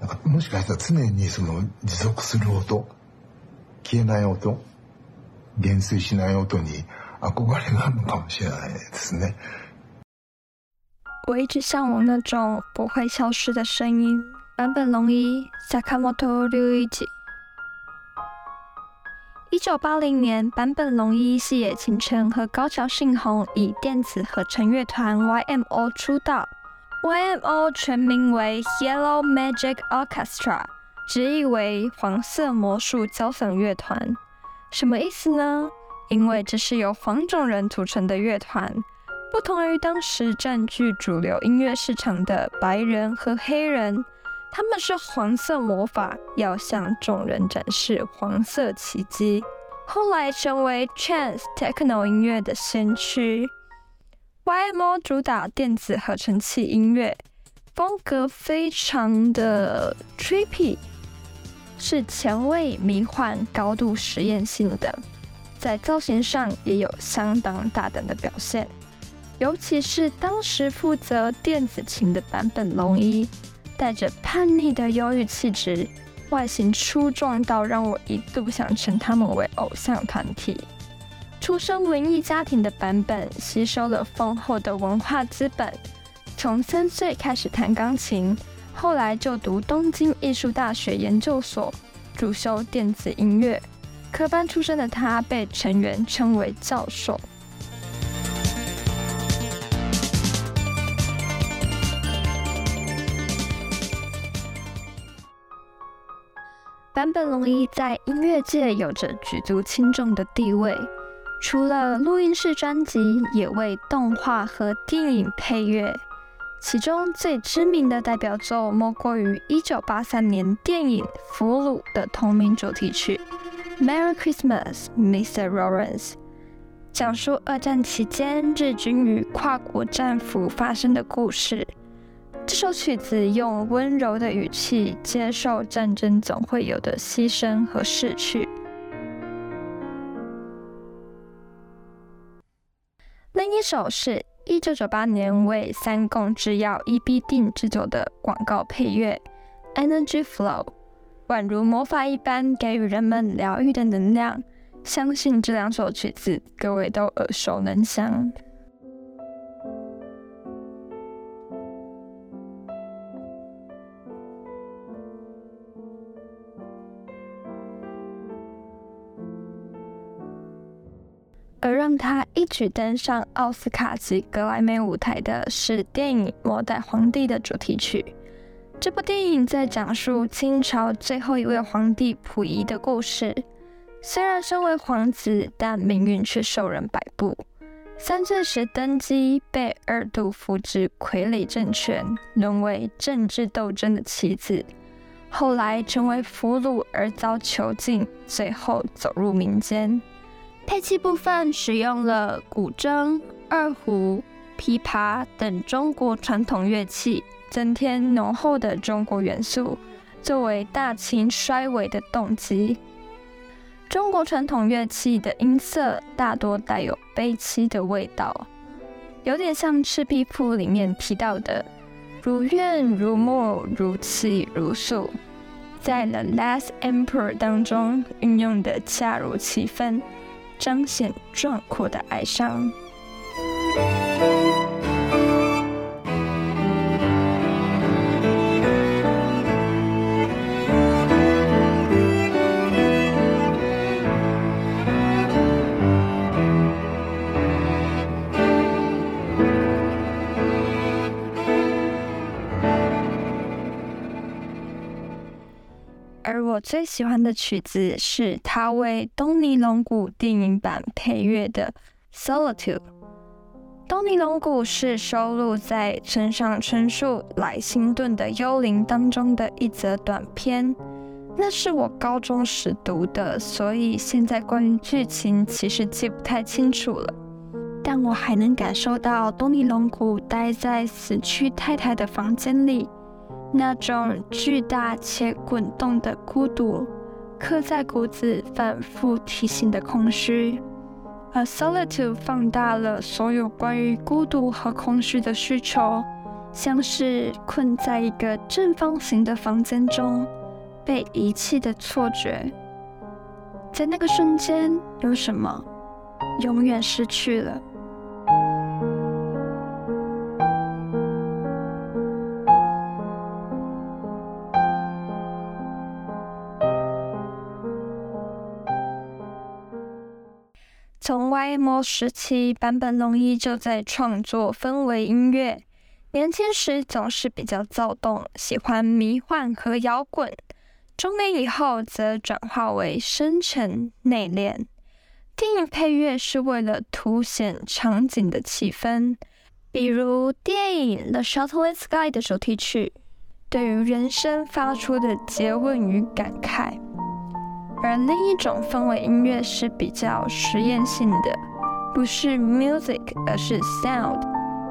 なんかもしかしたら常にその持続する音消えない音减衰しない音に憧れがあるのかもしれないですね。我一直向往那种不会消失的声音。坂本龙一，Sakamoto Ryuichi。一九八零年，坂本龙一、细野晴臣和高桥幸宏以电子合成乐团 YMO 出道。 YMO 全名为 Yellow Magic Orchestra，直译为黄色魔术交响乐团。什么意思呢？因为这是由黄种人组成的乐团。不同于当时占据主流音乐市场的白人和黑人，他们是黄色魔法，要向众人展示黄色奇迹。后来成为 Trance Techno 音乐的先驱。YMO 主打电子合成器音乐，风格非常的 trippy，是前卫、迷幻、高度实验性的，在造型上也有相当大胆的表现。尤其是当时负责电子琴的版本龙一，带着叛逆的忧郁气质，外形出众到让我一度想称他们为偶像团体。出生文艺家庭的坂本，吸收了丰厚的文化资本，从三岁开始弹钢琴，后来就读东京艺术大学研究所，主修电子音乐。科班出身的他，被成员称为教授。坂本龙一在音乐界有着举足轻重的地位，除了录音室专辑，也为动画和电影配乐。其中最知名的代表作莫过于1983年电影《俘虏》的同名主题曲《Merry Christmas, Mr. Lawrence》，讲述二战期间日军与跨国战俘发生的故事。这首曲子用温柔的语气接受战争总会有的牺牲和逝去。第一首是一九九八年为三共制药 EB 定制酒的广告配乐《Energy Flow》，宛如魔法一般给予人们疗愈的能量。相信这两首曲子各位都耳熟能详。而让他一举登上奥斯卡及格莱美舞台的是电影《末代皇帝》的主题曲。这部电影在讲述清朝最后一位皇帝溥仪的故事。虽然身为皇子，但命运却受人摆布。三岁时登基，被二度扶植傀儡政权，沦为政治斗争的棋子。后来成为俘虏而遭囚禁，最后走入民间。配器部分使用了古筝、二胡、琵琶等中国传统乐器，增添浓厚的中国元素，作为大清衰微的动机。中国传统乐器的音色大多带有悲戚的味道，有点像《赤壁赋》里面提到的“如怨如慕，如泣如诉”。在《The Last Emperor》当中运用的恰如其分。彰显壮阔的哀伤。我最喜欢的曲子是他为东尼龙谷电影版配乐的《Solitude》。东尼龙谷是收录在村上春树《莱辛顿的幽灵》当中的一则短篇，那是我高中时读的，所以现在关于剧情其实记不太清楚了。但我还能感受到东尼龙谷待在死去太太的房间里。那种巨大且滚动的孤独，刻在骨子，反复提醒的空虚。而《Solitude》放大了所有关于孤独和空虚的需求，像是困在一个正方形的房间中，被遗弃的错觉。在那个瞬间，有什么永远失去了？从 YMO 时期，坂本龙一就在创作氛围音乐。年轻时总是比较躁动，喜欢迷幻和摇滚。中年以后则转化为深沉内敛。电影配乐是为了凸显场景的气氛，比如电影《The Shuttered Sky》的主题曲，对于人生发出的诘问与感慨。而另一种氛围音乐是比较实验性的，不是 music，而是 sound。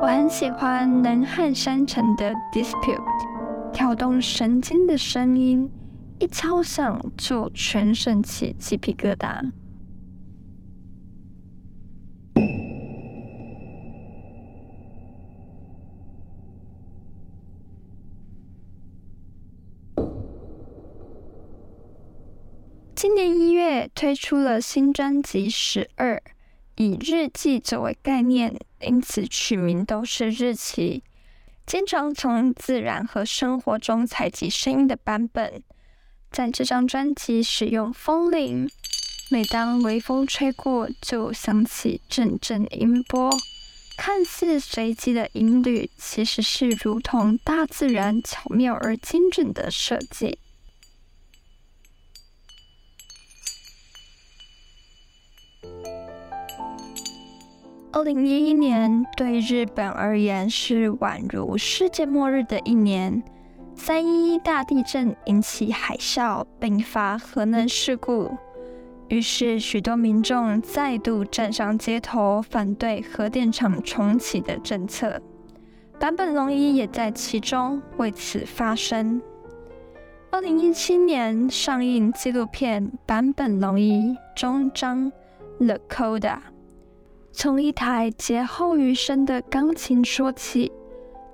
我很喜欢南汉山城的 Dispute，挑动神经的声音。一敲响就全身起鸡皮疙瘩。今年一月推出了新专辑《十二》，以日记作为概念，因此取名都是日期。经常从自然和生活中采集声音的版本。在这张专辑使用风铃，每当微风吹过，就响起阵阵音波。看似随机的音律，其实是如同大自然巧妙而精准的设计。二零一一年对日本而言是宛如世界末日的一年。三一一大地震引起海啸，并发核能事故，于是许多民众再度站上街头，反对核电厂重启的政策。坂本龙一也在其中为此发声。二零一七年上映纪录片《坂本龙一终章 The Coda》，从一台劫后余生的钢琴说起。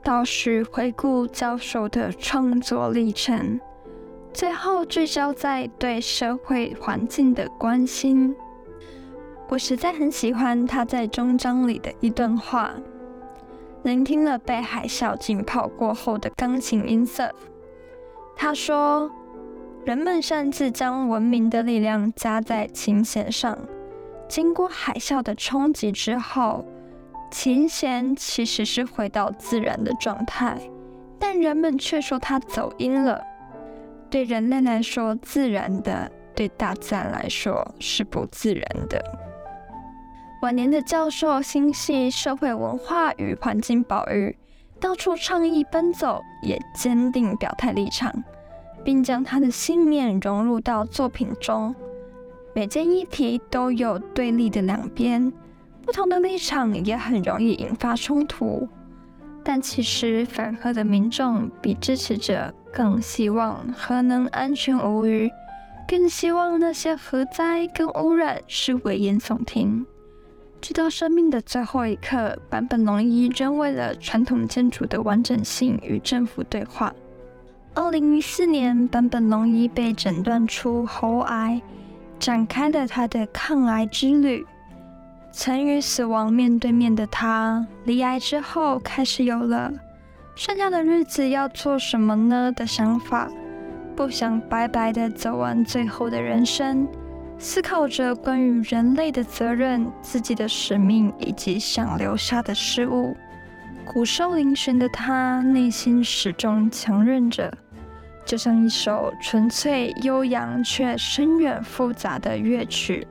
倒叙回顾教授的创作历程，最后聚焦在对社会环境的关心。我实在很喜欢他在终章里的一段话：聆听了被海啸浸泡过后的钢琴音色。他说：“人们擅自将文明的力量加在琴弦上，经过海啸的冲击之后。”琴弦其实是回到自然的状态，但人们却说它走音了。对人类来说，自然的；对大自然来说，是不自然的。晚年的教授心系社会文化与环境保育，到处倡议奔走，也坚定表态立场，并将他的信念融入到作品中。每件议题都有对立的两边。不同的立场也很容易引发冲突，但其实反核的民众比支持者更希望核能安全无虞，更希望那些核灾跟污染是危言耸听。直到生命的最后一刻，坂本龙一仍为了传统建筑的完整性与政府对话。二零一四年，坂本龙一被诊断出喉癌，展开了他的抗癌之旅。曾与死亡面对面的他，离癌之后开始有了剩下的日子要做什么呢的想法，不想白白的走完最后的人生，思考着关于人类的责任、自己的使命以及想留下的事物。骨瘦嶙峋的他，内心始终强韧着，就像一首纯粹悠扬却深远复杂的乐曲。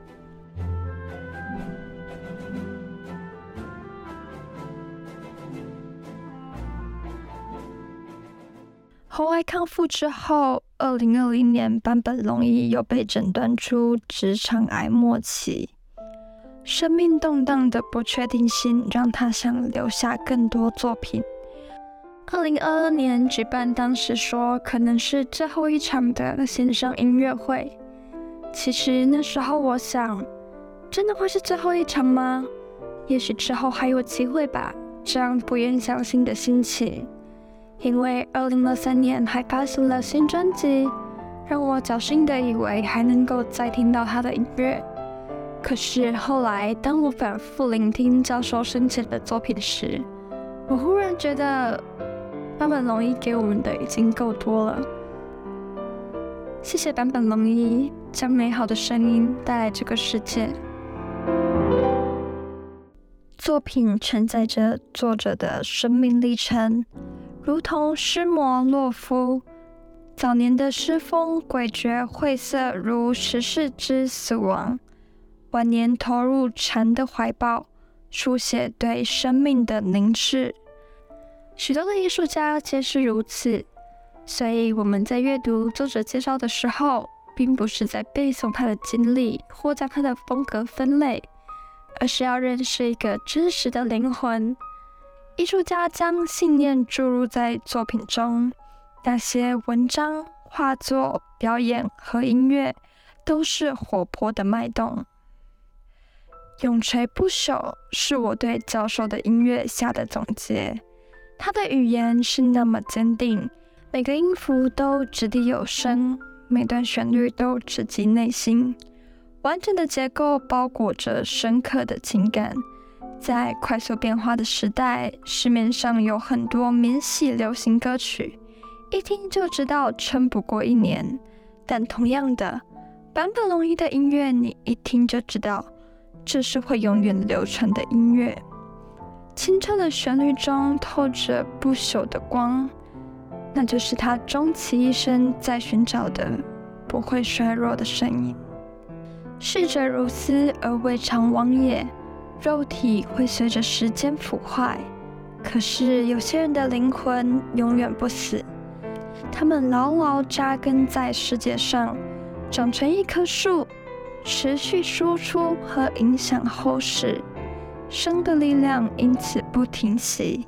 喉癌康复之后，二零二零年，坂本龙一又被诊断出直肠癌末期。生命动荡的不确定性让他想留下更多作品。二零二二年举办当时说可能是最后一场的线上音乐会。其实那时候我想，真的会是最后一场吗？也许之后还有机会吧。这样不愿相信的心情。因为二零二三年还发行了新专辑，让我侥幸的以为还能够再听到他的音乐。可是后来，当我反复聆听教授生前的作品时，我忽然觉得坂本龙一给我们的已经够多了。谢谢坂本龙一将美好的声音带来这个世界。作品承载着作者的生命历程，如同尸魔洛夫早年的诗风诡谲晦涩，如十世之死亡。晚年投入禅的怀抱，书写对生命的凝视。许多的艺术家皆是如此，所以我们在阅读作者介绍的时候，并不是在背诵他的经历或将他的风格分类，而是要认识一个真实的灵魂。艺术家将信念注入在作品中，那些文章、画作、表演和音乐，都是活泼的脉动。永垂不朽是我对教授的音乐下的总结。他的语言是那么坚定，每个音符都掷地有声，每段旋律都直击内心。完整的结构包裹着深刻的情感。在快速变化的时代，市面上有很多免洗流行歌曲，一听就知道撑不过一年。但同样的，坂本龙一的音乐，你一听就知道。这是会永远流传的音乐，清澈的旋律中透着不朽的光，那就是他终其一生在寻找的不会衰弱的声音。逝者如斯而未尝往也，肉体会随着时间腐坏，可是有些人的灵魂永远不死，他们牢牢扎根在世界上，长成一棵树。持续输出和影响后世，生的力量因此不停息。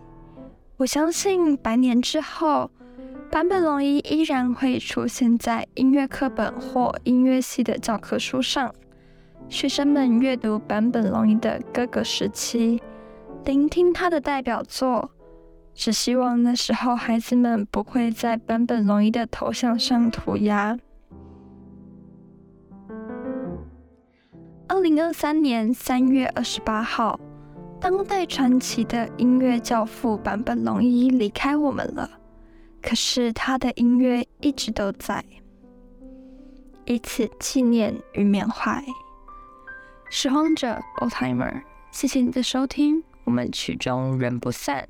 我相信百年之后，坂本龙一依然会出现在音乐课本或音乐系的教科书上。学生们阅读坂本龙一的各个时期，聆听他的代表作，只希望那时候孩子们不会在坂本龙一的头像上涂鸦。二零二三年三月二十八号，当代传奇的音乐教父坂本龙一离开我们了。可是他的音乐一直都在，以此纪念与缅怀。拾荒者 Oldtimer，谢谢你的收听，我们曲终人不散。